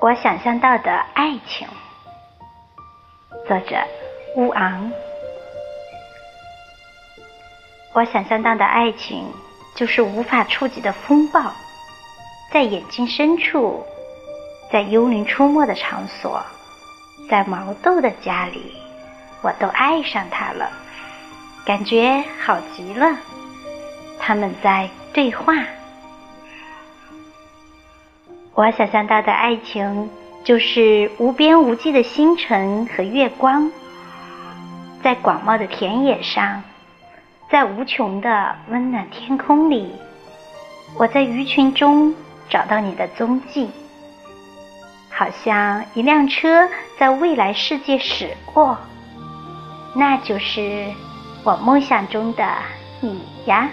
我想象到的爱情，作者乌昂。我想象到的爱情，就是无法触及的风暴，在眼睛深处，在幽灵出没的场所，在毛豆的家里，我都爱上他了，感觉好极了。他们在对话。我想象到的爱情，就是无边无际的星辰和月光，在广袤的田野上，在无穷的温暖天空里，我在鱼群中找到你的踪迹，好像一辆车在未来世界驶过，那就是我梦想中的你呀。